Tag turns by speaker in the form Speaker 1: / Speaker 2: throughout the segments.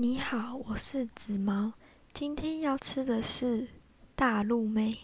Speaker 1: 你好，我是紫毛，今天要吃的是大陆妹。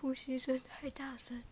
Speaker 1: 呼吸声太大声。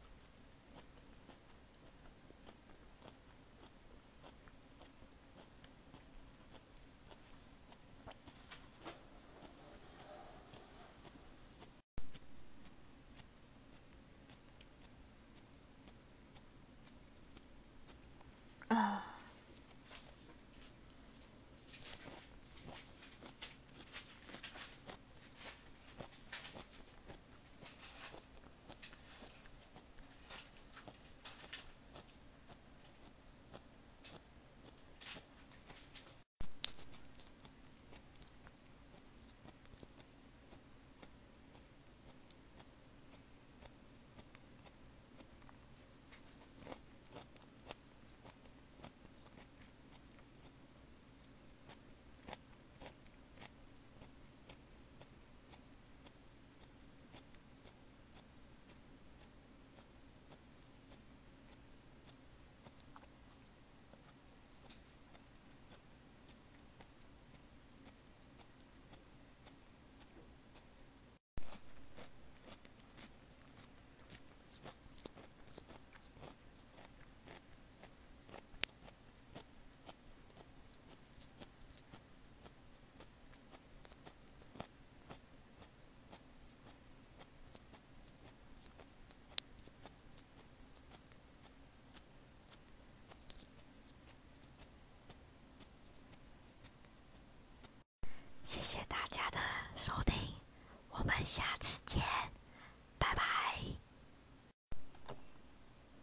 Speaker 1: 下次见。